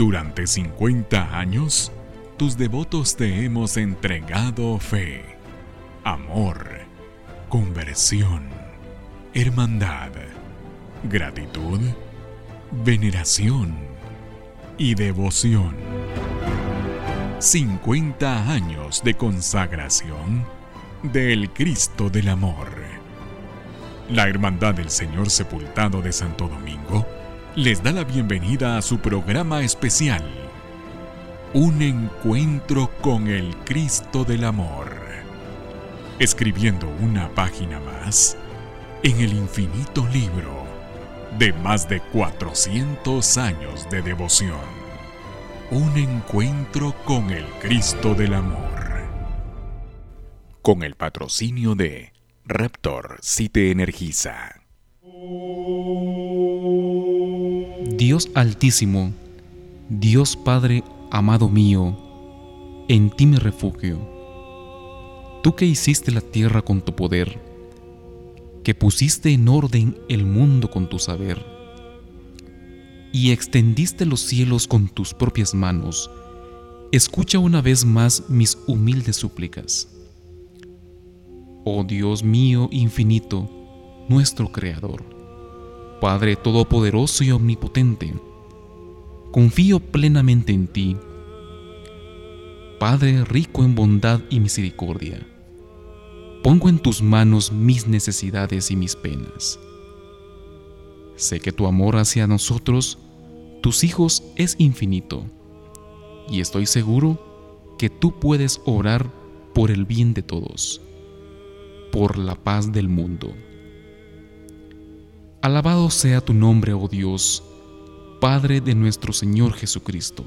Durante 50 años, tus devotos te hemos entregado fe, amor, conversión, hermandad, gratitud, veneración y devoción. 50 años de consagración del Cristo del Amor. La Hermandad del Señor Sepultado de Santo Domingo les da la bienvenida a su programa especial, Un encuentro con el Cristo del Amor, escribiendo una página más en el infinito libro de más de 400 años de devoción. Un encuentro con el Cristo del Amor. Con el patrocinio de Raptor si te energiza. Dios Altísimo, Dios Padre amado mío, en ti me refugio. Tú que hiciste la tierra con tu poder, que pusiste en orden el mundo con tu saber, y extendiste los cielos con tus propias manos, escucha una vez más mis humildes súplicas. Oh Dios mío infinito, nuestro Creador, Padre Todopoderoso y Omnipotente, confío plenamente en ti, Padre rico en bondad y misericordia pongo en tus manos mis necesidades y mis penas. Sé que tu amor hacia nosotros, tus hijos, es infinito, y estoy seguro que tú puedes orar por el bien de todos, por la paz del mundo. Alabado sea tu nombre, oh Dios, Padre de nuestro Señor Jesucristo.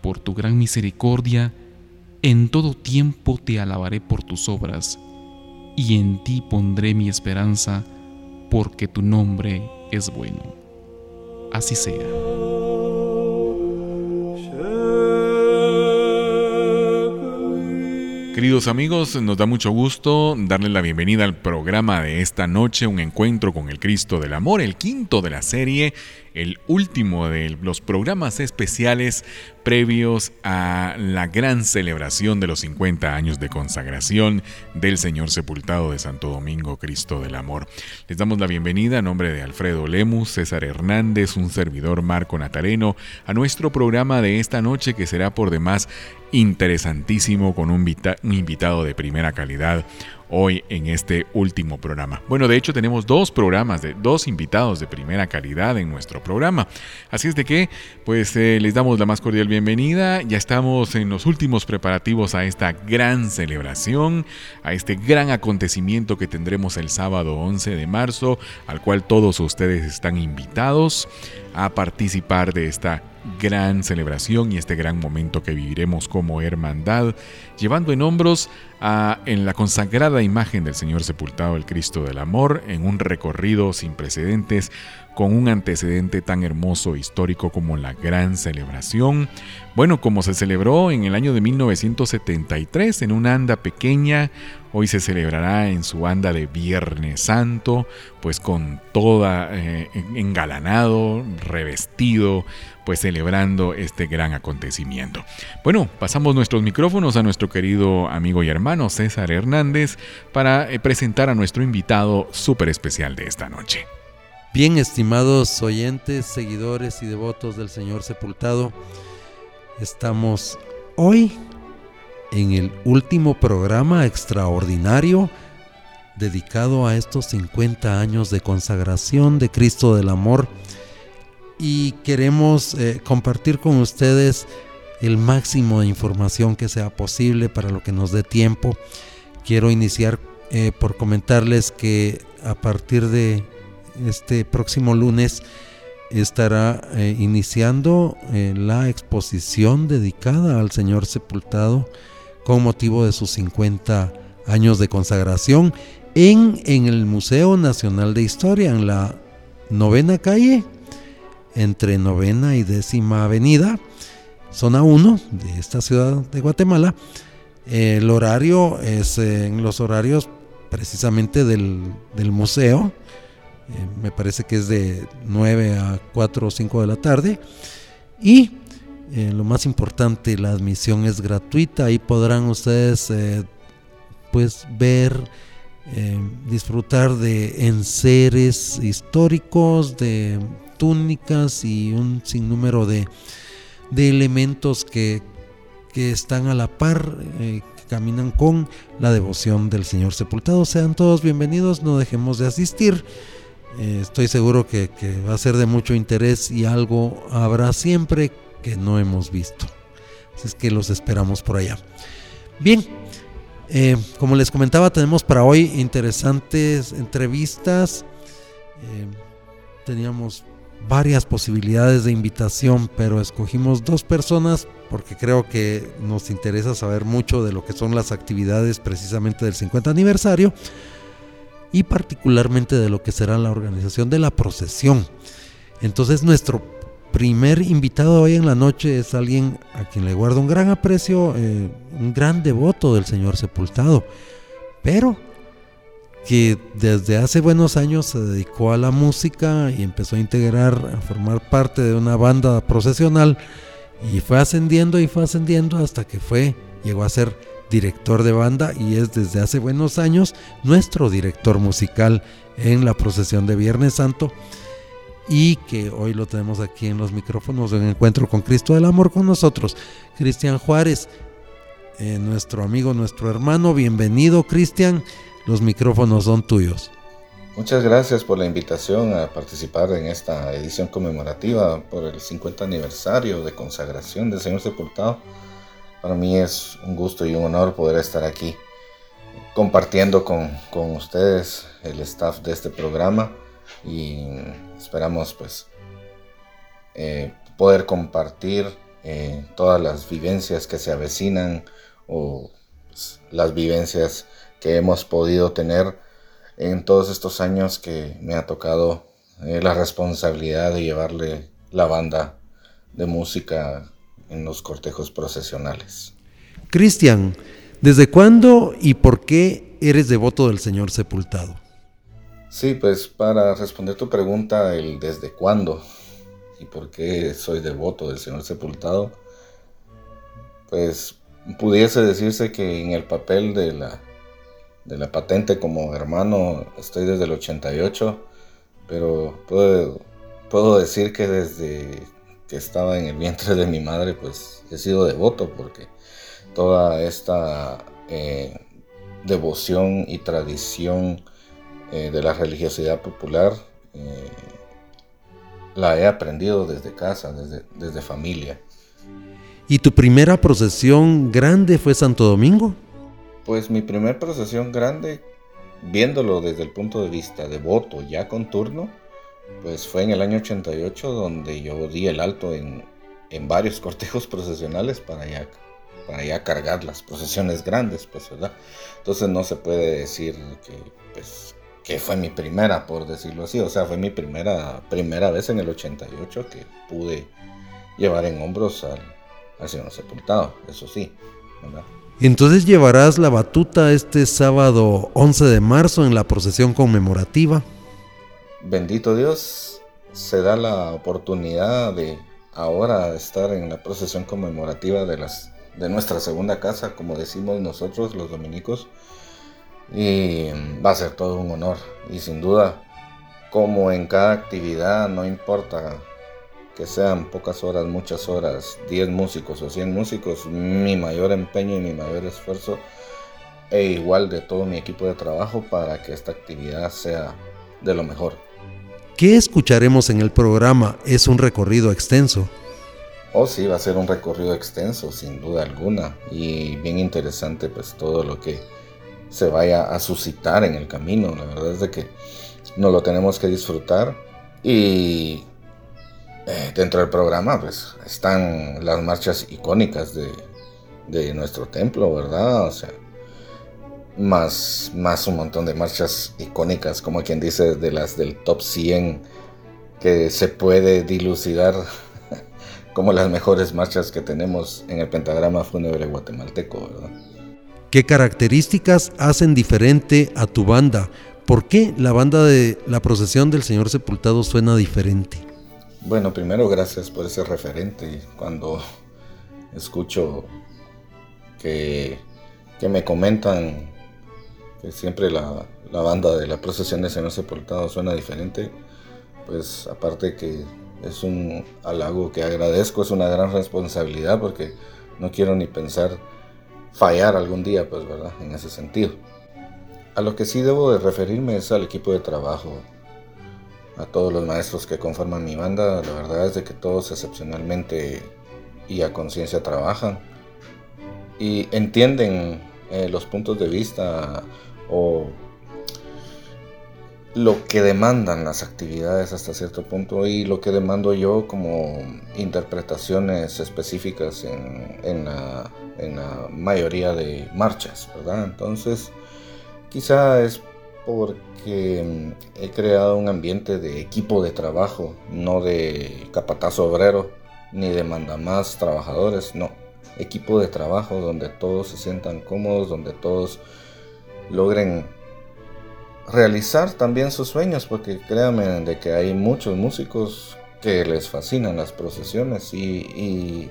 Por tu gran misericordia, en todo tiempo te alabaré por tus obras, y en ti pondré mi esperanza, porque tu nombre es bueno. Así sea. Queridos amigos, nos da mucho gusto darles la bienvenida al programa de esta noche, un encuentro con el Cristo del Amor, el quinto de la serie el último de los programas especiales previos a la gran celebración de los 50 años de consagración del Señor Sepultado de Santo Domingo, Cristo del Amor. Les damos la bienvenida a nombre de Alfredo Lemus, César Hernández, un servidor Marco Natareno, a nuestro programa de esta noche que será por demás interesantísimo con un, invitado de primera calidad hoy en este último programa. Bueno, de hecho tenemos dos programas de dos invitados de primera calidad en nuestro programa. Así es de que, pues eh, les damos la más cordial bienvenida. Ya estamos en los últimos preparativos a esta gran celebración, a este gran acontecimiento que tendremos el sábado 11 de marzo, al cual todos ustedes están invitados a participar de esta gran celebración y este gran momento que viviremos como hermandad, llevando en hombros a, en la consagrada imagen del Señor sepultado, el Cristo del Amor, en un recorrido sin precedentes con un antecedente tan hermoso e histórico como la gran celebración. Bueno, como se celebró en el año de 1973 en una anda pequeña, hoy se celebrará en su anda de Viernes Santo, pues con toda eh, engalanado, revestido, pues celebrando este gran acontecimiento. Bueno, pasamos nuestros micrófonos a nuestro querido amigo y hermano César Hernández para eh, presentar a nuestro invitado súper especial de esta noche. Bien, estimados oyentes, seguidores y devotos del Señor Sepultado, estamos hoy en el último programa extraordinario dedicado a estos 50 años de consagración de Cristo del Amor y queremos eh, compartir con ustedes el máximo de información que sea posible para lo que nos dé tiempo. Quiero iniciar eh, por comentarles que a partir de este próximo lunes estará eh, iniciando eh, la exposición dedicada al Señor sepultado con motivo de sus 50 años de consagración en, en el Museo Nacional de Historia, en la novena calle, entre novena y décima avenida, zona 1 de esta ciudad de Guatemala. el horario es en los horarios precisamente del, del museo eh, me parece que es de 9 a 4 o 5 de la tarde. Y eh, lo más importante, la admisión es gratuita. Ahí podrán ustedes eh, pues ver, eh, disfrutar de enseres históricos, de túnicas y un sinnúmero de, de elementos que, que, están a la par, que caminan con la devoción del Señor sepultado. Sean todos bienvenidos, no dejemos de asistir. Estoy seguro que, que va a ser de mucho interés y algo habrá siempre que no hemos visto. Así es que los esperamos por allá. Bien, eh, como les comentaba, tenemos para hoy interesantes entrevistas. Eh, teníamos varias posibilidades de invitación, pero escogimos dos personas porque creo que nos interesa saber mucho de lo que son las actividades precisamente del 50 aniversario y particularmente de lo que será la organización de la procesión. Entonces nuestro primer invitado hoy en la noche es alguien a quien le guardo un gran aprecio, eh, un gran devoto del Señor sepultado, pero que desde hace buenos años se dedicó a la música y empezó a integrar, a formar parte de una banda procesional y fue ascendiendo y fue ascendiendo hasta que fue, llegó a ser director de banda y es desde hace buenos años nuestro director musical en la procesión de Viernes Santo y que hoy lo tenemos aquí en los micrófonos en Encuentro con Cristo del Amor con nosotros. Cristian Juárez, eh, nuestro amigo, nuestro hermano, bienvenido Cristian, los micrófonos son tuyos. Muchas gracias por la invitación a participar en esta edición conmemorativa por el 50 aniversario de consagración del Señor Sepultado. Para mí es un gusto y un honor poder estar aquí compartiendo con, con ustedes, el staff de este programa y esperamos pues eh, poder compartir eh, todas las vivencias que se avecinan o pues, las vivencias que hemos podido tener en todos estos años que me ha tocado eh, la responsabilidad de llevarle la banda de música en los cortejos procesionales. Cristian, ¿desde cuándo y por qué eres devoto del Señor sepultado? Sí, pues para responder tu pregunta, el desde cuándo y por qué soy devoto del Señor sepultado, pues pudiese decirse que en el papel de la, de la patente como hermano estoy desde el 88, pero puedo, puedo decir que desde que estaba en el vientre de mi madre, pues he sido devoto porque toda esta eh, devoción y tradición eh, de la religiosidad popular eh, la he aprendido desde casa, desde, desde familia. ¿Y tu primera procesión grande fue Santo Domingo? Pues mi primera procesión grande, viéndolo desde el punto de vista de voto ya con turno, pues fue en el año 88 donde yo di el alto en, en varios cortejos procesionales para ya, para ya cargar las procesiones grandes, pues, ¿verdad? Entonces no se puede decir que, pues, que fue mi primera, por decirlo así. O sea, fue mi primera, primera vez en el 88 que pude llevar en hombros al, al Señor Sepultado, eso sí. ¿verdad? Entonces llevarás la batuta este sábado 11 de marzo en la procesión conmemorativa. Bendito Dios, se da la oportunidad de ahora estar en la procesión conmemorativa de, nuestra segunda casa, como decimos nosotros los dominicos y va a ser todo un honor. Y sin duda, como en cada actividad, no importa que sean pocas horas, muchas horas, 10 músicos o 100 músicos, mi mayor empeño y mi mayor esfuerzo e igual de todo mi equipo de trabajo para que esta actividad sea de lo mejor. ¿Qué escucharemos en el programa? Es un recorrido extenso. Oh, sí, va a ser un recorrido extenso, sin duda alguna, y bien interesante, pues todo lo que se vaya a suscitar en el camino. La verdad es de que no lo tenemos que disfrutar y eh, dentro del programa pues están las marchas icónicas de, de, nuestro templo, ¿verdad? O sea, más, más un montón de marchas icónicas, como quien dice, de las del top 100 que se puede dilucidar como las mejores marchas que tenemos en el pentagrama fúnebre guatemalteco, ¿verdad? ¿Qué características hacen diferente a tu banda? ¿Por qué la banda de la procesión del Señor Sepultado suena diferente? Bueno, primero gracias por ese referente. Cuando escucho que, que me comentan siempre la, la, banda de la procesión de Señor Sepultado suena diferente, pues aparte que es un halago que agradezco, es una gran responsabilidad porque no quiero ni pensar fallar algún día, pues, ¿verdad? En ese sentido. A lo que sí debo de referirme es al equipo de trabajo a todos los maestros que conforman mi banda. La verdad es de que todos excepcionalmente y a conciencia trabajan y entienden eh, los puntos de vista o lo que demandan las actividades hasta cierto punto y lo que demando yo como interpretaciones específicas en, en, la, mayoría de marchas, ¿verdad? Entonces, quizá es porque he creado un ambiente de equipo de trabajo, no de capatazo obrero, ni de mandamás trabajadores, no. Equipo de trabajo donde todos se sientan cómodos, donde todos logren realizar también sus sueños, porque créanme de que hay muchos músicos que les fascinan las procesiones y,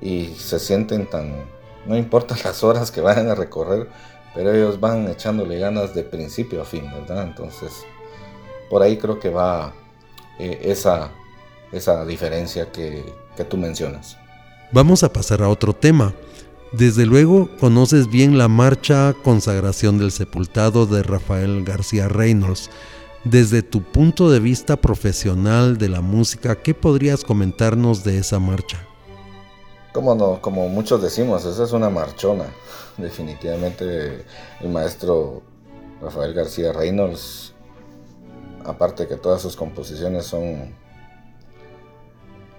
y se sienten tan, no importa las horas que vayan a recorrer, pero ellos van echándole ganas de principio a fin, ¿verdad? Entonces, por ahí creo que va eh, esa, esa diferencia que, que tú mencionas. Vamos a pasar a otro tema. Desde luego conoces bien la marcha Consagración del Sepultado de Rafael García Reynolds. Desde tu punto de vista profesional de la música, ¿qué podrías comentarnos de esa marcha? Como como muchos decimos, esa es una marchona definitivamente el maestro Rafael García Reynolds, aparte que todas sus composiciones son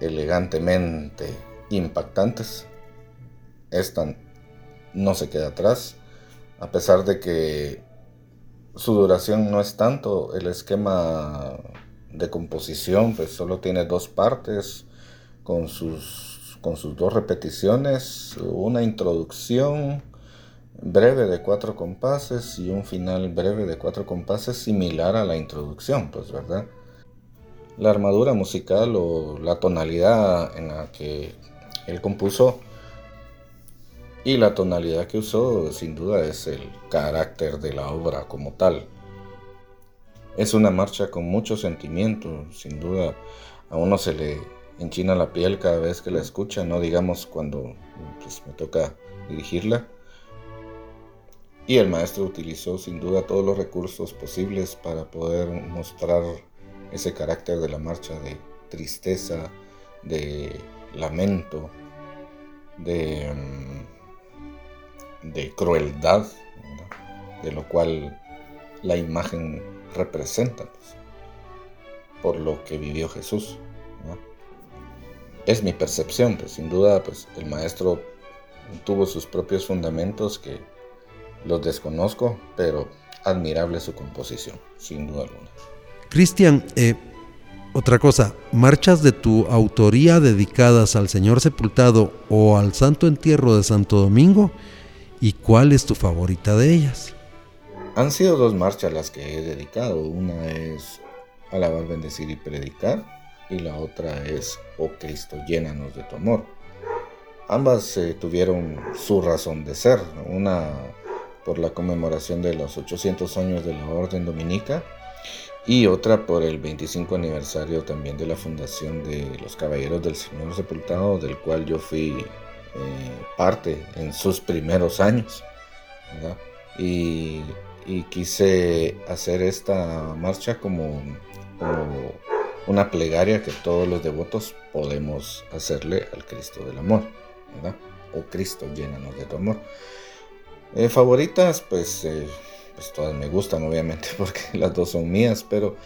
elegantemente impactantes, esta no se queda atrás, a pesar de que su duración no es tanto, el esquema de composición pues solo tiene dos partes con sus, con sus dos repeticiones, una introducción breve de cuatro compases y un final breve de cuatro compases similar a la introducción, pues, ¿verdad? La armadura musical o la tonalidad en la que él compuso y la tonalidad que usó sin duda es el carácter de la obra como tal. Es una marcha con mucho sentimiento, sin duda a uno se le enchina la piel cada vez que la escucha, no digamos cuando pues, me toca dirigirla y el maestro utilizó sin duda todos los recursos posibles para poder mostrar ese carácter de la marcha de tristeza, de lamento, de, mm, de crueldad, de lo cual la imagen representa pues, por lo que vivió Jesús. Es mi percepción, pues sin duda pues, el maestro tuvo sus propios fundamentos que los desconozco, pero admirable su composición, sin duda alguna. Cristian, eh, otra cosa, marchas de tu autoría dedicadas al Señor Sepultado o al Santo Entierro de Santo Domingo, ¿y cuál es tu favorita de ellas? Han sido dos marchas las que he dedicado. Una es Alabar, Bendecir y Predicar, y la otra es Oh Cristo, llénanos de tu amor. Ambas eh, tuvieron su razón de ser. Una por la conmemoración de los 800 años de la Orden Dominica y otra por el 25 aniversario también de la fundación de los Caballeros del Señor Sepultado, del cual yo fui eh, parte en sus primeros años. Y, quise hacer esta marcha como, una plegaria que todos los devotos podemos hacerle al Cristo del Amor. O Cristo, llénanos de tu amor. Eh, favoritas, pues, eh, pues todas me gustan, obviamente, porque las dos son mías, pero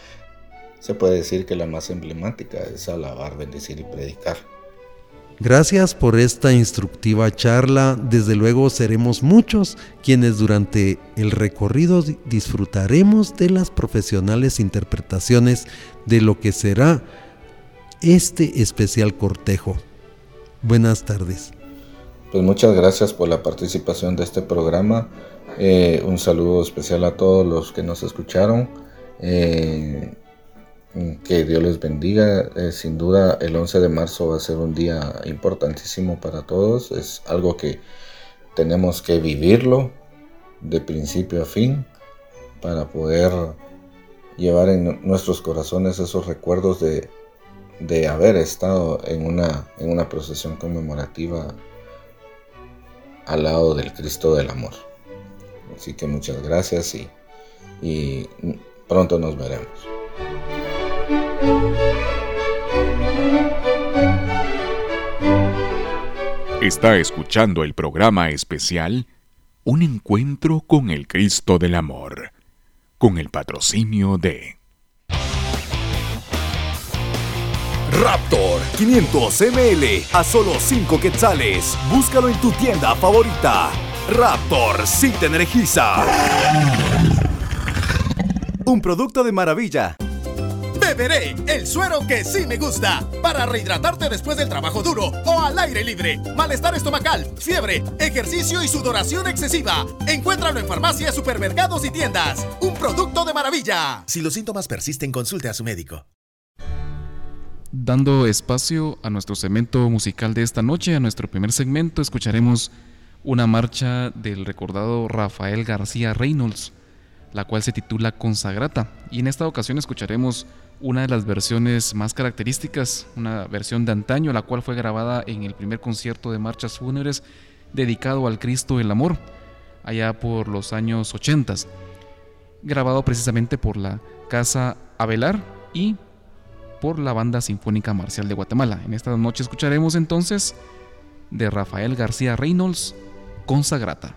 se puede decir que la más emblemática es alabar, bendecir y predicar. Gracias por esta instructiva charla. Desde luego seremos muchos quienes durante el recorrido disfrutaremos de las profesionales interpretaciones de lo que será este especial cortejo. Buenas tardes. Pues muchas gracias por la participación de este programa. Eh, un saludo especial a todos los que nos escucharon. Eh, que Dios les bendiga. Eh, sin duda el 11 de marzo va a ser un día importantísimo para todos. Es algo que tenemos que vivirlo de principio a fin para poder llevar en nuestros corazones esos recuerdos de, de haber estado en una, en una procesión conmemorativa al lado del Cristo del Amor. Así que muchas gracias y, y pronto nos veremos. Está escuchando el programa especial Un encuentro con el Cristo del Amor, con el patrocinio de Raptor 500 ml a solo 5 quetzales. Búscalo en tu tienda favorita. Raptor sí te energiza. Un producto de maravilla. Beberé el suero que sí me gusta para rehidratarte después del trabajo duro o al aire libre. Malestar estomacal, fiebre, ejercicio y sudoración excesiva. Encuéntralo en farmacias, supermercados y tiendas. Un producto de maravilla. Si los síntomas persisten, consulte a su médico. Dando espacio a nuestro segmento musical de esta noche, a nuestro primer segmento, escucharemos una marcha del recordado Rafael García Reynolds, la cual se titula Consagrata. Y en esta ocasión escucharemos una de las versiones más características, una versión de antaño, la cual fue grabada en el primer concierto de marchas fúnebres dedicado al Cristo el Amor, allá por los años 80, grabado precisamente por la Casa Avelar y por la Banda Sinfónica Marcial de Guatemala. En esta noche escucharemos entonces de Rafael García Reynolds, Consagrata.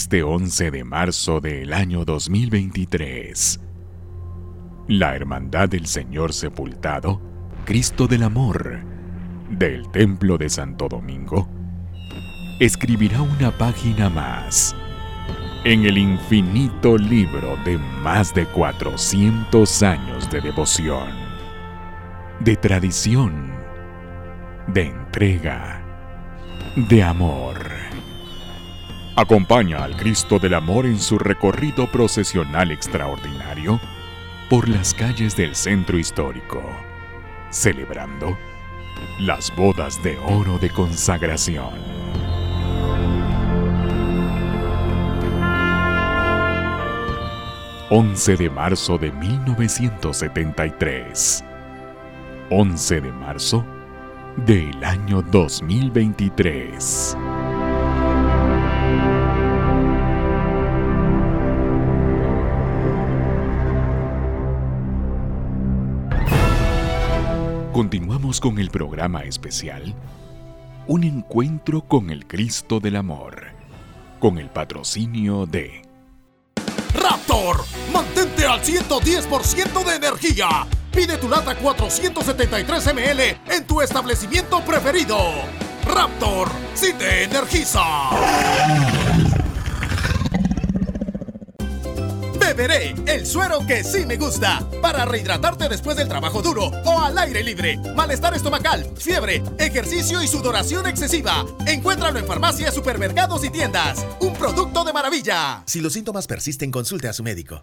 Este 11 de marzo del año 2023. La Hermandad del Señor Sepultado, Cristo del Amor, del Templo de Santo Domingo, escribirá una página más en el infinito libro de más de 400 años de devoción, de tradición, de entrega, de amor. Acompaña al Cristo del Amor en su recorrido procesional extraordinario por las calles del centro histórico, celebrando las bodas de oro de consagración. 11 de marzo de 1973. 11 de marzo del año 2023. Continuamos con el programa especial Un encuentro con el Cristo del Amor, con el patrocinio de Raptor, mantente al 110% de energía. Pide tu lata 473 ml en tu establecimiento preferido. Raptor, si te energiza. Beberé el suero que sí me gusta para rehidratarte después del trabajo duro o al aire libre. Malestar estomacal, fiebre, ejercicio y sudoración excesiva. Encuéntralo en farmacias, supermercados y tiendas. Un producto de maravilla. Si los síntomas persisten, consulte a su médico.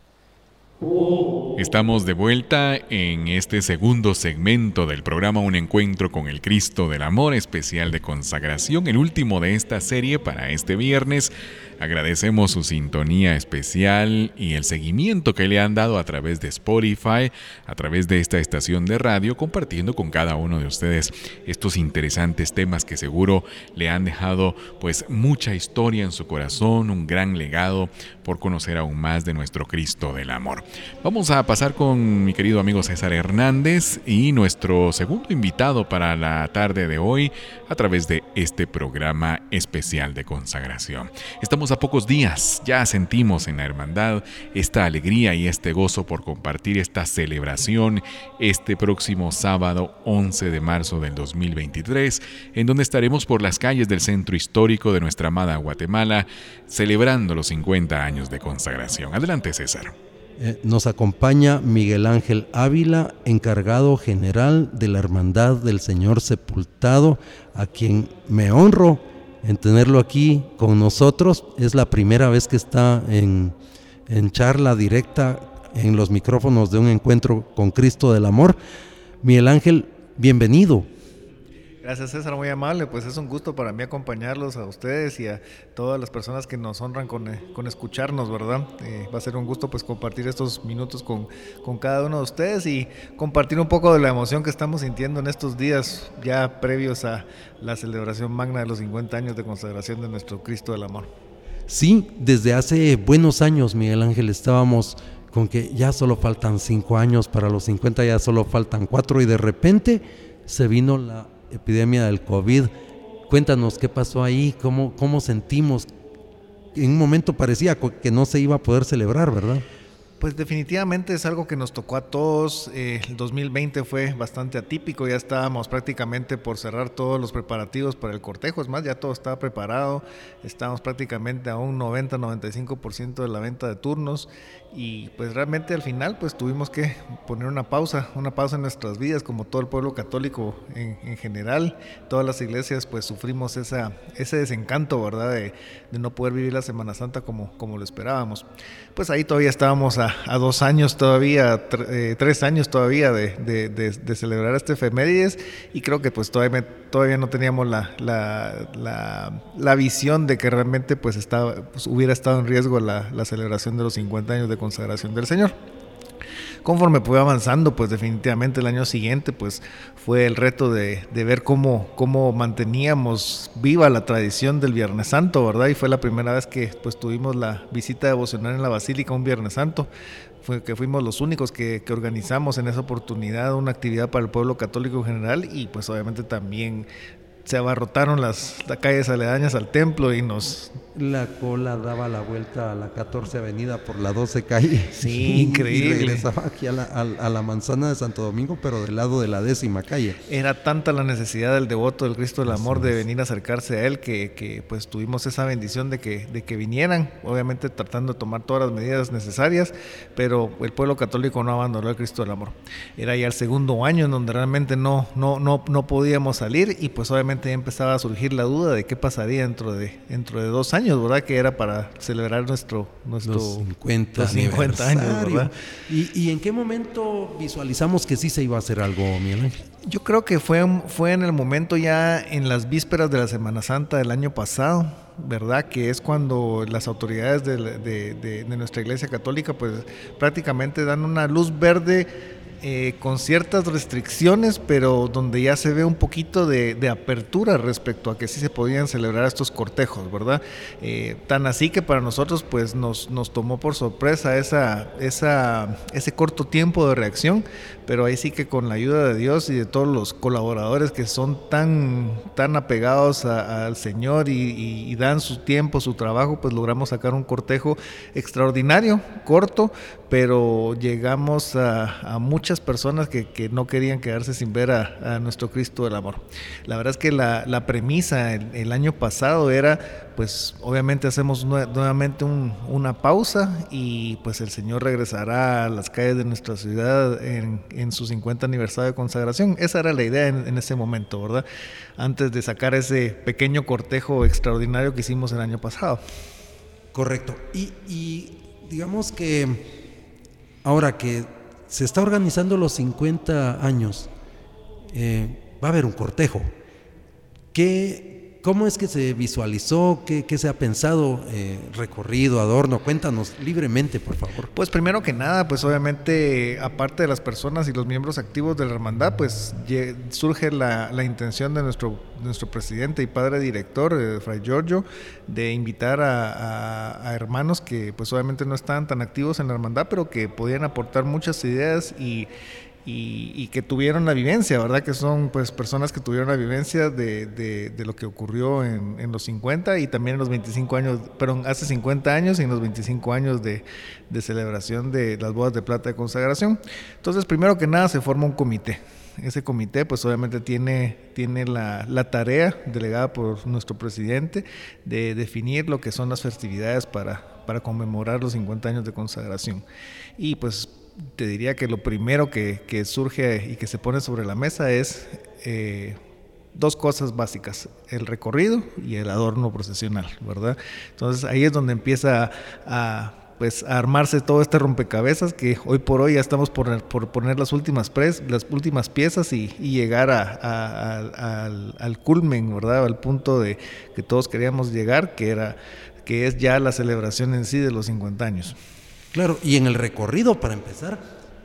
Estamos de vuelta en este segundo segmento del programa Un Encuentro con el Cristo del Amor especial de consagración, el último de esta serie para este viernes. Agradecemos su sintonía especial y el seguimiento que le han dado a través de Spotify, a través de esta estación de radio, compartiendo con cada uno de ustedes estos interesantes temas que seguro le han dejado pues mucha historia en su corazón, un gran legado por conocer aún más de nuestro Cristo del Amor. Vamos a pasar con mi querido amigo César Hernández y nuestro segundo invitado para la tarde de hoy a través de este programa especial de consagración. Estamos a pocos días, ya sentimos en la hermandad esta alegría y este gozo por compartir esta celebración este próximo sábado 11 de marzo del 2023, en donde estaremos por las calles del centro histórico de nuestra amada Guatemala, celebrando los 50 años de consagración. Adelante César. Eh, nos acompaña Miguel Ángel Ávila, encargado general de la Hermandad del Señor Sepultado, a quien me honro en tenerlo aquí con nosotros. Es la primera vez que está en, en charla directa en los micrófonos de un encuentro con Cristo del Amor. Miguel Ángel, bienvenido. Gracias César, muy amable. Pues es un gusto para mí acompañarlos a ustedes y a todas las personas que nos honran con, eh, con escucharnos, ¿verdad? Eh, va a ser un gusto pues compartir estos minutos con, con, cada uno de ustedes y compartir un poco de la emoción que estamos sintiendo en estos días ya previos a la celebración magna de los 50 años de consagración de nuestro Cristo del Amor. Sí, desde hace buenos años, Miguel Ángel, estábamos con que ya solo faltan 5 años para los 50, ya solo faltan 4 y de repente se vino la epidemia del COVID. Cuéntanos qué pasó ahí, cómo, cómo sentimos. En un momento parecía que no se iba a poder celebrar, ¿verdad? Pues definitivamente es algo que nos tocó a todos. Eh, el 2020 fue bastante atípico, ya estábamos prácticamente por cerrar todos los preparativos para el cortejo, es más, ya todo estaba preparado, estábamos prácticamente a un 90-95% de la venta de turnos y pues realmente al final pues tuvimos que poner una pausa, una pausa en nuestras vidas como todo el pueblo católico en, general, todas las iglesias pues sufrimos esa, ese desencanto, ¿verdad? De, de no poder vivir la Semana Santa como, como lo esperábamos. Pues ahí todavía estábamos a dos años todavía, eh, tres años todavía de, celebrar este efemérides y creo que pues todavía, todavía no teníamos la, la, visión de que realmente pues, estaba, pues, hubiera estado en riesgo la, la celebración de los 50 años de consagración del Señor. Conforme fue avanzando, pues definitivamente el año siguiente, pues fue el reto de, ver cómo, cómo manteníamos viva la tradición del Viernes Santo, ¿verdad? Y fue la primera vez que pues tuvimos la visita devocional en la Basílica un Viernes Santo. Fue que fuimos los únicos que, que organizamos en esa oportunidad una actividad para el pueblo católico en general y pues obviamente también se abarrotaron las, las calles aledañas al templo y nos la cola daba la vuelta a la 14 Avenida por la 12 calle. Sí, increíble. Y regresaba aquí a la, manzana de Santo Domingo, pero del lado de la décima calle. Era tanta la necesidad del devoto del Cristo del Amor de venir a acercarse a él que, pues tuvimos esa bendición de que, de que vinieran, obviamente tratando de tomar todas las medidas necesarias, pero el pueblo católico no abandonó el Cristo del Amor. Era ya el segundo año en donde realmente no, no, no, no podíamos salir y pues obviamente empezaba a surgir la duda de qué pasaría dentro de, dentro de dos años ¿verdad? Que era para celebrar nuestro, nuestro 50, 50 años, ¿verdad? ¿Y, en qué momento visualizamos que sí se iba a hacer algo, Miguel Yo creo que fue, fue en el momento ya en las vísperas de la Semana Santa del año pasado, ¿verdad? Que es cuando las autoridades de, de nuestra Iglesia Católica pues prácticamente dan una luz verde eh, con ciertas restricciones, pero donde ya se ve un poquito de, apertura respecto a que sí se podían celebrar estos cortejos, ¿verdad? Eh, tan así que para nosotros pues nos, nos tomó por sorpresa esa, esa, ese corto tiempo de reacción, pero ahí sí que con la ayuda de Dios y de todos los colaboradores que son tan, tan apegados al Señor y, dan su tiempo, su trabajo, pues logramos sacar un cortejo extraordinario, corto, pero llegamos a, muchas personas que, que, no querían quedarse sin ver a, nuestro Cristo del Amor. La verdad es que la, la premisa el, año pasado era, pues obviamente hacemos nuevamente una pausa y pues el Señor regresará a las calles de nuestra ciudad en, en su 50 aniversario de consagración. Esa era la idea en, ese momento, ¿verdad? Antes de sacar ese pequeño cortejo extraordinario que hicimos el año pasado. Correcto. Y, digamos que Ahora que se está organizando los 50 años, eh, va a haber un cortejo. ¿Qué, ¿Cómo es que se visualizó? ¿Qué, se ha pensado? Eh, recorrido, adorno, cuéntanos libremente, por favor. Pues primero que nada, pues obviamente, aparte de las personas y los miembros activos de la hermandad, pues surge la, intención de nuestro, nuestro presidente y padre director, eh, Fray Giorgio, de invitar a, a, hermanos que pues obviamente no estaban tan activos en la hermandad, pero que podían aportar muchas ideas y y, que tuvieron la vivencia, ¿verdad? Que son pues personas que tuvieron la vivencia de, de, lo que ocurrió en, en, los 50 y también en los 25 años, perdón, hace 50 años y en los 25 años de, de celebración de las bodas de plata de consagración. Entonces, primero que nada, se forma un comité. Ese comité, pues obviamente tiene, tiene la, la, tarea delegada por nuestro presidente de definir lo que son las festividades para, para conmemorar los 50 años de consagración. Y pues te diría que lo primero que, surge y que se pone sobre la mesa es eh, dos cosas básicas, el recorrido y el adorno procesional, ¿verdad? Entonces ahí es donde empieza a, pues, armarse todo este rompecabezas que hoy por hoy ya estamos por, poner las últimas, las últimas piezas y, llegar al, al, culmen, ¿verdad? Al punto de que todos queríamos llegar, que, era, que es ya la celebración en sí de los 50 años. Claro, y en el recorrido, para empezar,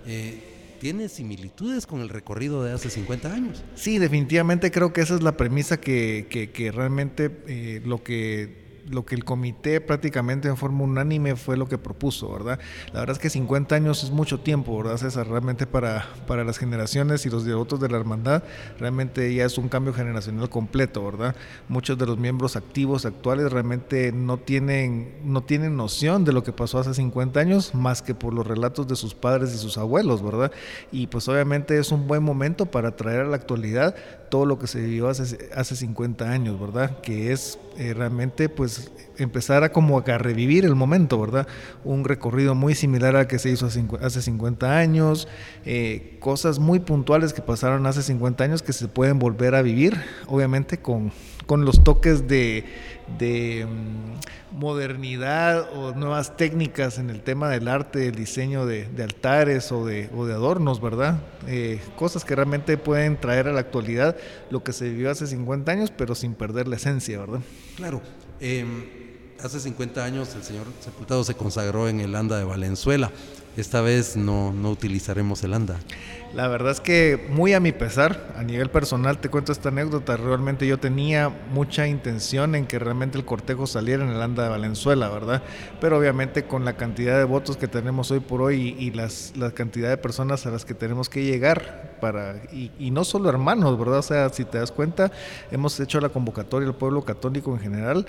eh, ¿tiene similitudes con el recorrido de hace 50 años? Sí, definitivamente creo que esa es la premisa que, que, realmente eh, lo que lo que el comité prácticamente en forma unánime fue lo que propuso, ¿verdad? La verdad es que 50 años es mucho tiempo, ¿verdad, César? Realmente para, para las generaciones y los devotos de la hermandad, realmente ya es un cambio generacional completo, ¿verdad? Muchos de los miembros activos actuales realmente no tienen, no tienen noción de lo que pasó hace 50 años, más que por los relatos de sus padres y sus abuelos, ¿verdad? Y pues obviamente es un buen momento para traer a la actualidad todo lo que se vivió hace, hace 50 años, ¿verdad? Que es eh, realmente pues empezar a como a revivir el momento, ¿verdad? Un recorrido muy similar al que se hizo hace 50 años, eh, cosas muy puntuales que pasaron hace 50 años que se pueden volver a vivir, obviamente con, con los toques de mm, modernidad o nuevas técnicas en el tema del arte, el diseño de, altares o de, o de, adornos, ¿verdad? Eh, cosas que realmente pueden traer a la actualidad lo que se vivió hace 50 años, pero sin perder la esencia, ¿verdad? Claro. Em, hace 50 años el señor sepultado se consagró en el anda de Valenzuela. Esta vez no, no utilizaremos el anda. La verdad es que muy a mi pesar, a nivel personal te cuento esta anécdota, realmente yo tenía mucha intención en que realmente el cortejo saliera en el anda de Valenzuela, ¿verdad? Pero obviamente con la cantidad de votos que tenemos hoy por hoy y, las, la cantidad de personas a las que tenemos que llegar para, y, y no solo hermanos, ¿verdad? O sea, si te das cuenta, hemos hecho la convocatoria al pueblo católico en general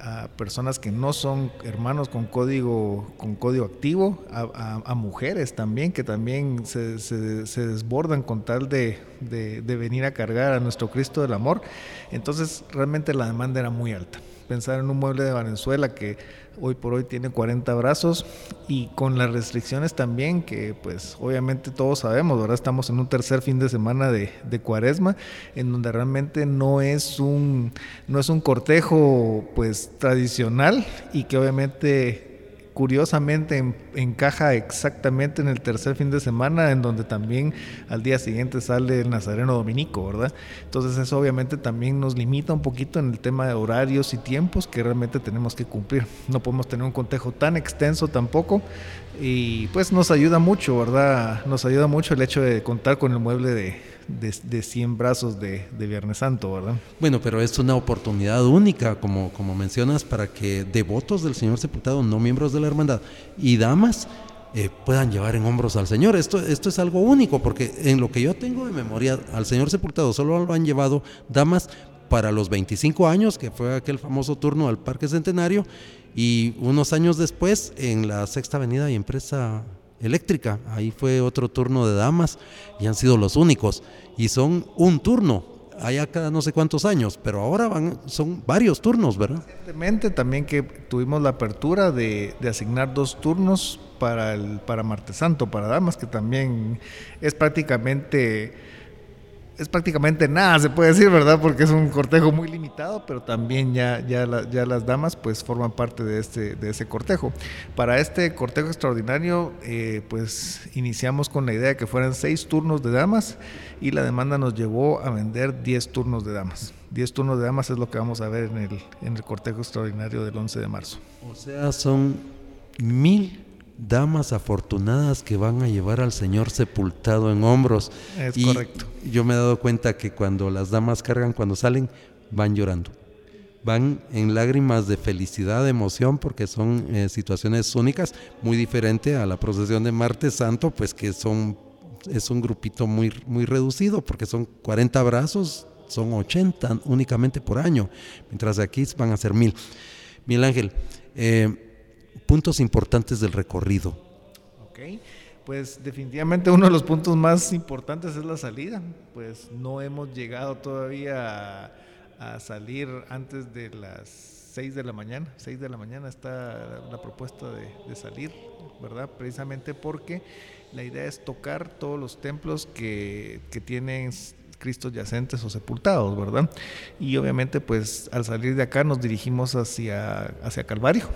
a personas que no son hermanos con código, con código activo, a, mujeres también, que también se, se, desbordan con tal de, de, de, venir a cargar a nuestro Cristo del Amor. Entonces realmente la demanda era muy alta. Pensar en un mueble de Venezuela que hoy por hoy tiene 40 brazos y con las restricciones también que pues obviamente todos sabemos, ahora estamos en un tercer fin de semana de, de, cuaresma en donde realmente no es un no es un cortejo pues tradicional y que obviamente curiosamente encaja exactamente en el tercer fin de semana, en donde también al día siguiente sale el Nazareno Dominico, ¿verdad? Entonces eso obviamente también nos limita un poquito en el tema de horarios y tiempos que realmente tenemos que cumplir. No podemos tener un contejo tan extenso tampoco y pues nos ayuda mucho, ¿verdad? Nos ayuda mucho el hecho de contar con el mueble de de, de 100 brazos de, de, Viernes Santo, ¿verdad? Bueno, pero es una oportunidad única, como, como mencionas, para que devotos del Señor sepultado, no miembros de la hermandad, y damas eh, puedan llevar en hombros al Señor. Esto, esto es algo único, porque en lo que yo tengo de memoria, al Señor sepultado solo lo han llevado damas para los 25 años, que fue aquel famoso turno al Parque Centenario, y unos años después en la Sexta Avenida y Empresa eléctrica. Ahí fue otro turno de damas y han sido los únicos. Y son un turno, allá cada no sé cuántos años, pero ahora van, son varios turnos, ¿verdad? Recientemente también que tuvimos la apertura de, asignar dos turnos para, el, para Martes Santo, para damas, que también es prácticamente es prácticamente nada, se puede decir, ¿verdad? Porque es un cortejo muy limitado, pero también ya, ya, ya las damas pues forman parte de, este, de ese cortejo. Para este cortejo extraordinario, eh, pues iniciamos con la idea de que fueran seis turnos de damas y la demanda nos llevó a vender 10 turnos de damas. 10 turnos de damas es lo que vamos a ver en el, en el cortejo extraordinario del 11 de marzo. O sea, son mil damas afortunadas que van a llevar al Señor sepultado en hombros. Es correcto. Yo me he dado cuenta que cuando las damas cargan, cuando salen, van llorando. Van en lágrimas de felicidad, de emoción, porque son eh, situaciones únicas, muy diferente a la procesión de Martes Santo, pues que son es un grupito muy, muy reducido, porque son 40 brazos, son 80 únicamente por año, mientras aquí van a ser mil. Miguel Ángel, eh, puntos importantes del recorrido. Ok, pues definitivamente uno de los puntos más importantes es la salida. Pues no hemos llegado todavía a, a salir antes de las 6 de la mañana. 6 de la mañana está la propuesta de, de, salir, ¿verdad? Precisamente porque la idea es tocar todos los templos que, que tienen Cristos yacentes o sepultados, ¿verdad? Y obviamente pues al salir de acá nos dirigimos hacia, hacia Calvario,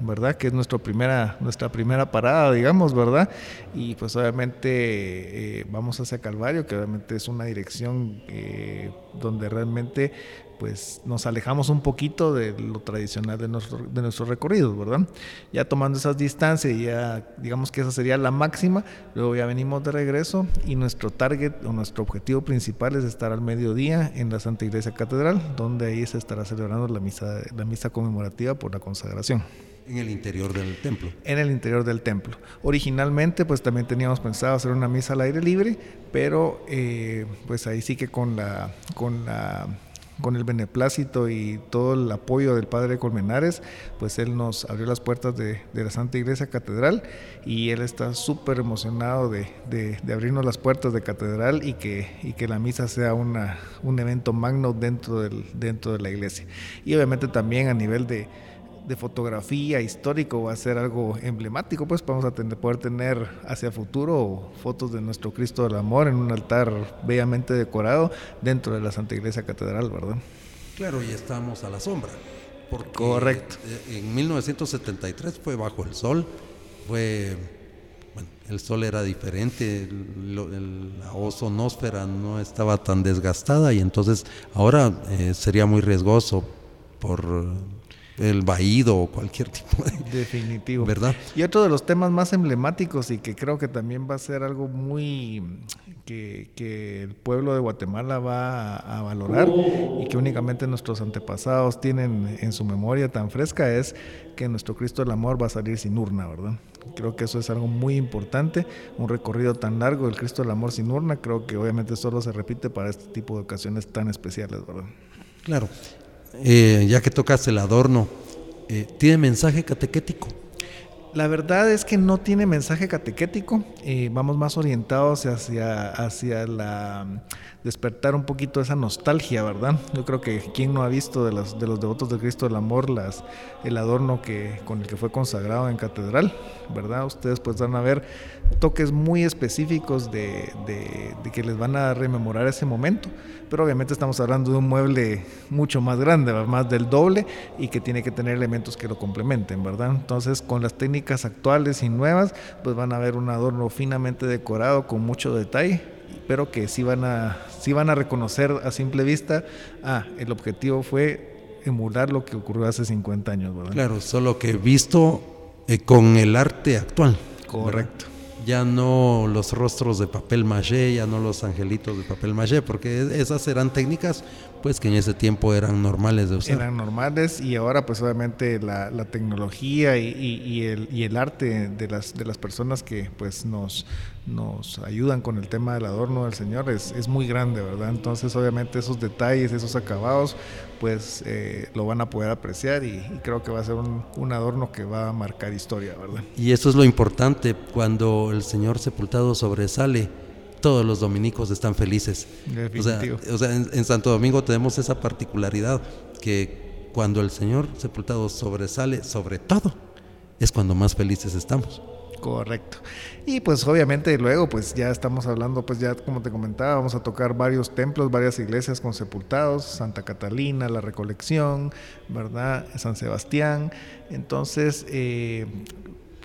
¿verdad? Que es nuestra primera, nuestra primera parada, digamos, ¿verdad? Y pues obviamente eh, vamos hacia Calvario, que obviamente es una dirección eh, donde realmente pues nos alejamos un poquito de lo tradicional de, nuestro, de nuestros recorridos, ¿verdad? Ya tomando esas distancias, ya digamos que esa sería la máxima, luego ya venimos de regreso y nuestro target o nuestro objetivo principal es estar al mediodía en la Santa Iglesia Catedral, donde ahí se estará celebrando la misa, la misa conmemorativa por la consagración. En el interior del templo. En el interior del templo. Originalmente, pues también teníamos pensado hacer una misa al aire libre, pero eh, pues ahí sí que con la, con la con el beneplácito y todo el apoyo del padre Colmenares, pues él nos abrió las puertas de, de la Santa Iglesia Catedral y él está súper emocionado de, de, de, abrirnos las puertas de Catedral y que, y que la misa sea una, un evento magno dentro, del, dentro de la iglesia. Y obviamente también a nivel de, de fotografía histórico va a ser algo emblemático, pues vamos a tener, poder tener hacia futuro fotos de nuestro Cristo del Amor en un altar bellamente decorado dentro de la Santa Iglesia Catedral, ¿verdad? Claro, y estamos a la sombra. Porque Correcto. En 1973 fue bajo el sol, fue bueno, el sol era diferente, el, el, la ozonósfera no estaba tan desgastada y entonces ahora eh, sería muy riesgoso por el vaído o cualquier tipo de... Definitivo. ¿Verdad? Y otro de los temas más emblemáticos y que creo que también va a ser algo muy que, que el pueblo de Guatemala va a, a, valorar y que únicamente nuestros antepasados tienen en su memoria tan fresca es que nuestro Cristo del Amor va a salir sin urna, ¿verdad? Creo que eso es algo muy importante, un recorrido tan largo del Cristo del Amor sin urna, creo que obviamente solo se repite para este tipo de ocasiones tan especiales, ¿verdad? Claro, eh, ya que tocas el adorno, eh, ¿tiene mensaje catequético? La verdad es que no tiene mensaje catequético, eh, vamos más orientados hacia, hacia la despertar un poquito esa nostalgia, ¿verdad? Yo creo que quien no ha visto de los, de los devotos de Cristo del Amor las, el adorno que, con el que fue consagrado en catedral, ¿verdad? Ustedes pues van a ver toques muy específicos de, de, de, que les van a rememorar ese momento, pero obviamente estamos hablando de un mueble mucho más grande, más del doble y que tiene que tener elementos que lo complementen, ¿verdad? Entonces con las técnicas actuales y nuevas pues van a ver un adorno finamente decorado con mucho detalle pero que sí van a, sí van a reconocer a simple vista, ah, el objetivo fue emular lo que ocurrió hace 50 años, ¿verdad? Claro, solo que visto eh, con el arte actual. Correcto. Ya no los rostros de papel maché, ya no los angelitos de papel maché, porque esas eran técnicas pues que en ese tiempo eran normales de usar. Eran normales y ahora pues obviamente la, la tecnología y, y, y, el, y el arte de las, de las personas que pues nos, nos ayudan con el tema del adorno del Señor es, es muy grande, ¿verdad? Entonces obviamente esos detalles, esos acabados pues eh, lo van a poder apreciar y, y, creo que va a ser un, un adorno que va a marcar historia, ¿verdad? Y eso es lo importante, cuando el Señor sepultado sobresale, todos los dominicos están felices. O sea, o sea en, en, Santo Domingo tenemos esa particularidad que cuando el Señor sepultado sobresale sobre todo, es cuando más felices estamos. Correcto. Y pues obviamente luego pues ya estamos hablando pues ya como te comentaba vamos a tocar varios templos, varias iglesias con sepultados, Santa Catalina, la Recolección, ¿verdad? San Sebastián. Entonces eh,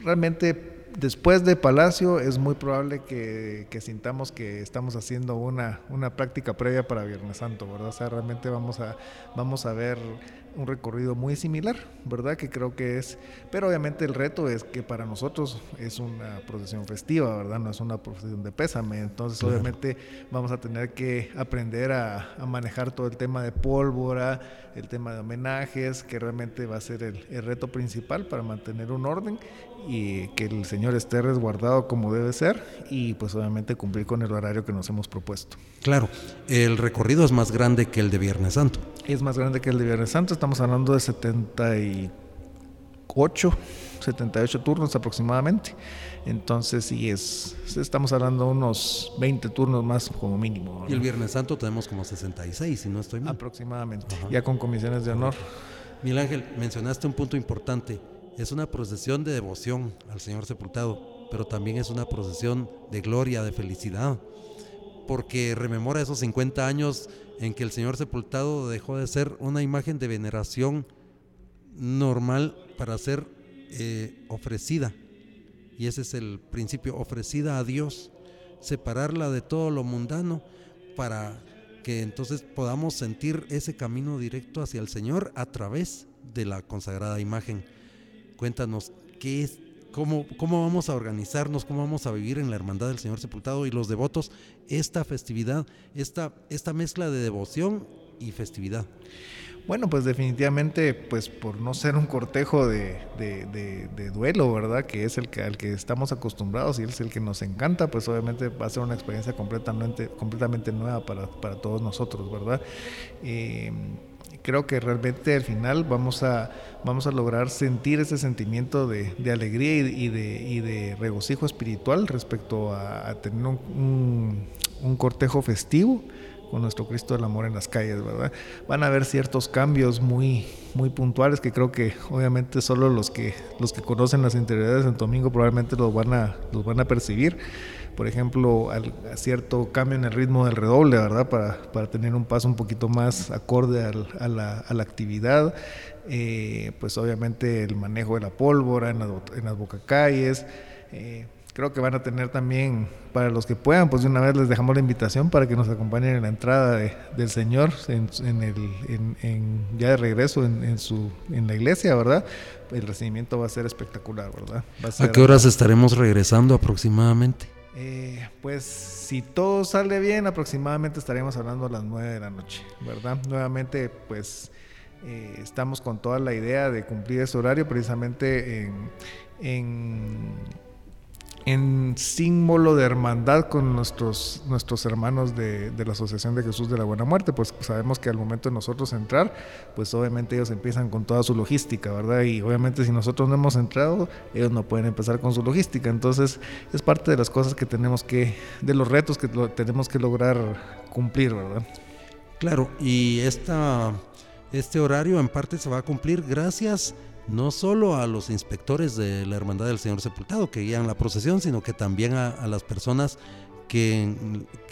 realmente después de Palacio es muy probable que, sintamos que estamos haciendo una, una práctica previa para Viernes Santo, ¿verdad? O sea, realmente vamos a, vamos a ver un recorrido muy similar, ¿verdad? Que creo que es, pero obviamente el reto es que para nosotros es una procesión festiva, ¿verdad? No es una procesión de pésame, entonces claro. obviamente vamos a tener que aprender a, a, manejar todo el tema de pólvora, el tema de homenajes, que realmente va a ser el, el reto principal para mantener un orden y que el Señor esté resguardado como debe ser y pues obviamente cumplir con el horario que nos hemos propuesto. Claro, el recorrido es más grande que el de Viernes Santo. Es más grande que el de Viernes Santo, estamos hablando de 78, 78 turnos aproximadamente. Entonces, sí, es, estamos hablando de unos 20 turnos más como mínimo. ¿no? Y el Viernes Santo tenemos como 66, si no estoy mal. Aproximadamente, Ajá. ya con comisiones de honor. Miguel Ángel, mencionaste un punto importante es una procesión de devoción al Señor sepultado, pero también es una procesión de gloria, de felicidad, porque rememora esos 50 años en que el Señor sepultado dejó de ser una imagen de veneración normal para ser eh, ofrecida. Y ese es el principio, ofrecida a Dios, separarla de todo lo mundano para que entonces podamos sentir ese camino directo hacia el Señor a través de la consagrada imagen. Cuéntanos qué es, cómo, cómo vamos a organizarnos, cómo vamos a vivir en la Hermandad del Señor Sepultado y los devotos esta festividad, esta, esta mezcla de devoción y festividad. Bueno, pues definitivamente, pues por no ser un cortejo de, de, duelo, ¿verdad? Que es el que al que estamos acostumbrados y es el que nos encanta, pues obviamente va a ser una experiencia completamente, completamente nueva para, para todos nosotros, ¿verdad? Eh, creo que realmente al final vamos a, vamos a lograr sentir ese sentimiento de, alegría y, de, regocijo espiritual respecto a, tener un, cortejo festivo con nuestro Cristo del Amor en las calles, ¿verdad? Van a haber ciertos cambios muy, muy puntuales que creo que obviamente solo los que, los que conocen las interioridades de Domingo probablemente los van a, los van a percibir por ejemplo, al, a cierto cambio en el ritmo del redoble, ¿verdad? Para, para tener un paso un poquito más acorde al, a, la, a, la, actividad. Eh, pues obviamente el manejo de la pólvora en, la, en las bocacalles. Eh, creo que van a tener también, para los que puedan, pues de una vez les dejamos la invitación para que nos acompañen en la entrada del Señor, en, el, ya de regreso en, su, en la iglesia, ¿verdad? El recibimiento va a ser espectacular, ¿verdad? ¿A, qué horas estaremos regresando aproximadamente? Eh, pues si todo sale bien, aproximadamente estaríamos hablando a las 9 de la noche, ¿verdad? Nuevamente, pues eh, estamos con toda la idea de cumplir ese horario precisamente en en símbolo de hermandad con nuestros, nuestros hermanos de, la Asociación de Jesús de la Buena Muerte, pues sabemos que al momento de nosotros entrar, pues obviamente ellos empiezan con toda su logística, ¿verdad? Y obviamente si nosotros no hemos entrado, ellos no pueden empezar con su logística. Entonces es parte de las cosas que tenemos que, de los retos que tenemos que lograr cumplir, ¿verdad? Claro, y esta, este horario en parte se va a cumplir gracias no solo a los inspectores de la Hermandad del Señor Sepultado que guían la procesión, sino que también a, a las personas que,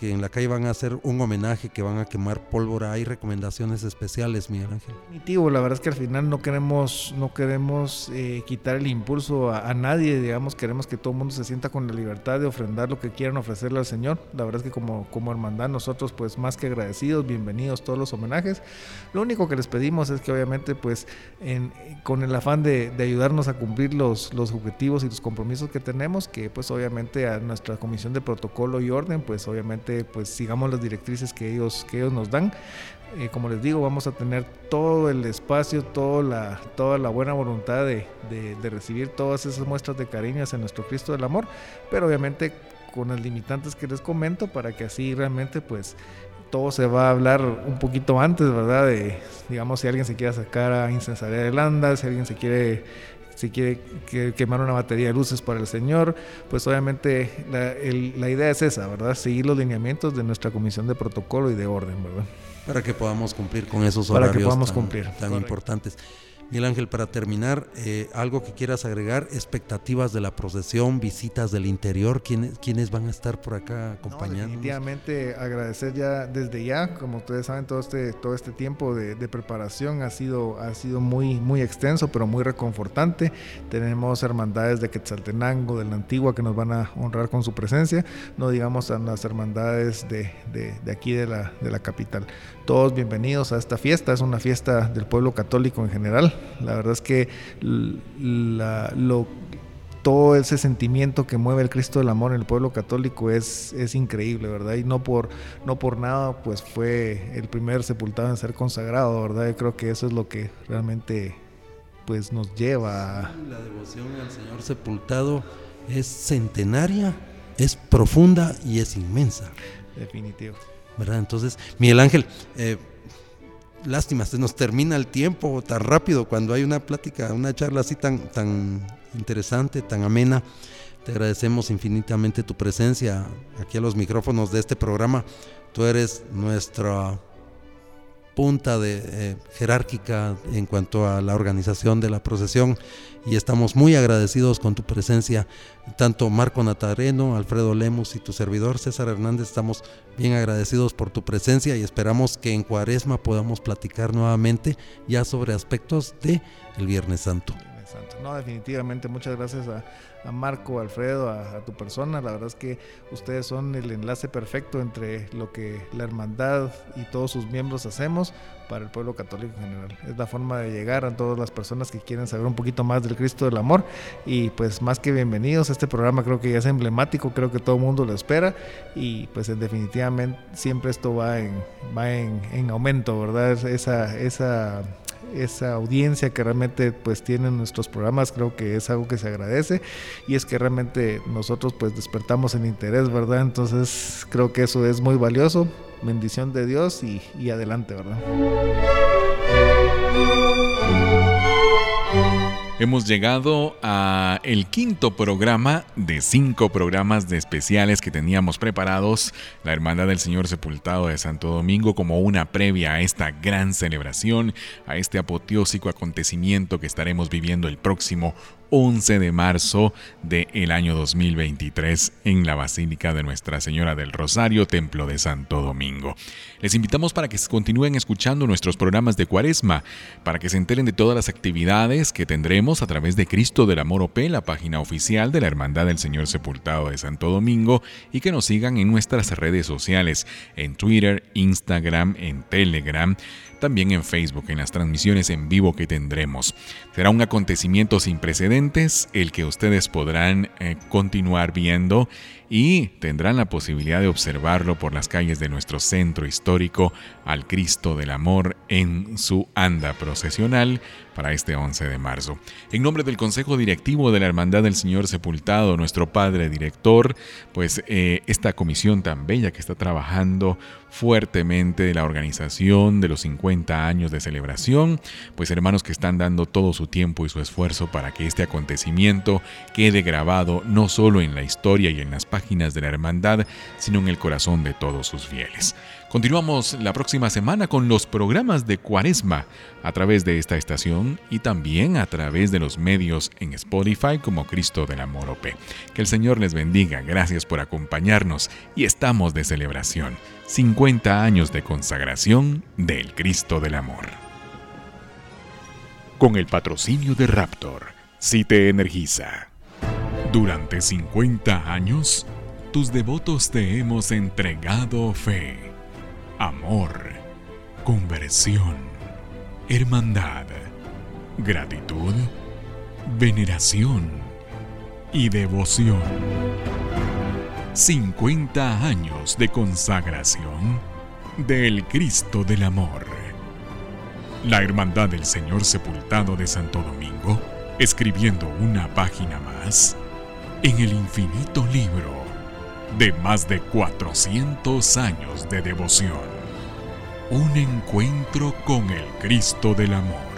en la calle van a hacer un homenaje, que van a quemar pólvora. Hay recomendaciones especiales, Miguel Ángel. Definitivo, la verdad es que al final no queremos, no queremos eh, quitar el impulso a, nadie, digamos, queremos que todo el mundo se sienta con la libertad de ofrendar lo que quieran ofrecerle al Señor. La verdad es que como, como hermandad nosotros pues más que agradecidos, bienvenidos todos los homenajes. Lo único que les pedimos es que obviamente pues en, con el afán de, de ayudarnos a cumplir los, los objetivos y los compromisos que tenemos, que pues obviamente a nuestra comisión de protocolo y orden, pues obviamente pues sigamos las directrices que ellos, que ellos nos dan. Eh, como les digo, vamos a tener todo el espacio, toda la, toda la buena voluntad de, de, recibir todas esas muestras de cariño hacia nuestro Cristo del Amor, pero obviamente con las limitantes que les comento para que así realmente pues todo se va a hablar un poquito antes, ¿verdad? De, digamos, si alguien se quiere sacar a incensaría de landa, si alguien se quiere si quiere quemar una batería de luces para el Señor, pues obviamente la, idea es esa, ¿verdad? Seguir los lineamientos de nuestra comisión de protocolo y de orden, ¿verdad? Para que podamos cumplir con esos horarios Para que podamos cumplir. tan importantes. Miguel Ángel, para terminar, eh, algo que quieras agregar, expectativas de la procesión, visitas del interior, ¿quiénes, quiénes van a estar por acá acompañando? definitivamente agradecer ya desde ya, como ustedes saben, todo este, todo este tiempo de, preparación ha sido, ha sido muy, muy extenso, pero muy reconfortante. Tenemos hermandades de Quetzaltenango, de la Antigua, que nos van a honrar con su presencia, no digamos a las hermandades de, de aquí de la, de la capital. Todos bienvenidos a esta fiesta, es una fiesta del pueblo católico en general. La verdad es que todo ese sentimiento que mueve el Cristo del Amor en el pueblo católico es, es increíble, ¿verdad? Y no por, no por nada, pues fue el primer sepultado en ser consagrado, ¿verdad? Yo creo que eso es lo que realmente pues nos lleva La devoción al Señor sepultado es centenaria, es profunda y es inmensa. Definitivo. ¿verdad? Entonces, Miguel Ángel, eh, lástima, se nos termina el tiempo tan rápido cuando hay una plática, una charla así tan, tan interesante, tan amena. Te agradecemos infinitamente tu presencia aquí a los micrófonos de este programa. Tú eres nuestra punta de, eh, jerárquica en cuanto a la organización de la procesión y estamos muy agradecidos con tu presencia, tanto Marco Natareno, Alfredo Lemus y tu servidor César Hernández, estamos bien agradecidos por tu presencia y esperamos que en Cuaresma podamos platicar nuevamente ya sobre aspectos de el Viernes Santo. No, definitivamente, muchas gracias a, a Marco, Alfredo, a, tu persona. La verdad es que ustedes son el enlace perfecto entre lo que la hermandad y todos sus miembros hacemos para el pueblo católico en general. Es la forma de llegar a todas las personas que quieren saber un poquito más del Cristo del Amor. Y pues más que bienvenidos, este programa creo que ya es emblemático, creo que todo el mundo lo espera. Y pues definitivamente siempre esto va en, va en, en aumento, ¿verdad? Esa, esa esa audiencia que realmente pues tienen nuestros programas, creo que es algo que se agradece y es que realmente nosotros pues despertamos el interés, ¿verdad? Entonces creo que eso es muy valioso, bendición de Dios y, adelante, ¿verdad? Hemos llegado a el quinto programa de cinco programas de especiales que teníamos preparados la Hermandad del Señor Sepultado de Santo Domingo como una previa a esta gran celebración, a este apoteósico acontecimiento que estaremos viviendo el próximo 11 de marzo del año 2023 en la Basílica de Nuestra Señora del Rosario, Templo de Santo Domingo. Les invitamos para que continúen escuchando nuestros programas de Cuaresma, para que se enteren de todas las actividades que tendremos a través de Cristo del Amor OP, la página oficial de la Hermandad del Señor Sepultado de Santo Domingo, y que nos sigan en nuestras redes sociales, en Twitter, Instagram, en Telegram también en Facebook, en las transmisiones en vivo que tendremos. Será un acontecimiento sin precedentes, el que ustedes podrán eh, continuar viendo y tendrán la posibilidad de observarlo por las calles de nuestro centro histórico al Cristo del Amor en su anda procesional para este 11 de marzo. En nombre del Consejo Directivo de la Hermandad del Señor Sepultado, nuestro Padre Director, pues eh, esta comisión tan bella que está trabajando fuertemente de la organización de los 50 años de celebración, pues hermanos que están dando todo su tiempo y su esfuerzo para que este acontecimiento quede grabado no solo en la historia y en las de la hermandad, sino en el corazón de todos sus fieles. Continuamos la próxima semana con los programas de Cuaresma a través de esta estación y también a través de los medios en Spotify como Cristo del Amor OP. Que el Señor les bendiga, gracias por acompañarnos y estamos de celebración. 50 años de consagración del Cristo del Amor. Con el patrocinio de Raptor, si te energiza. Durante 50 años, tus devotos te hemos entregado fe amor, conversión, hermandad, gratitud, veneración y devoción. 50 años de consagración del Cristo del Amor. La Hermandad del Señor Sepultado de Santo Domingo, escribiendo una página más en el infinito libro de más de 400 años de devoción. Un encuentro con el Cristo del Amor.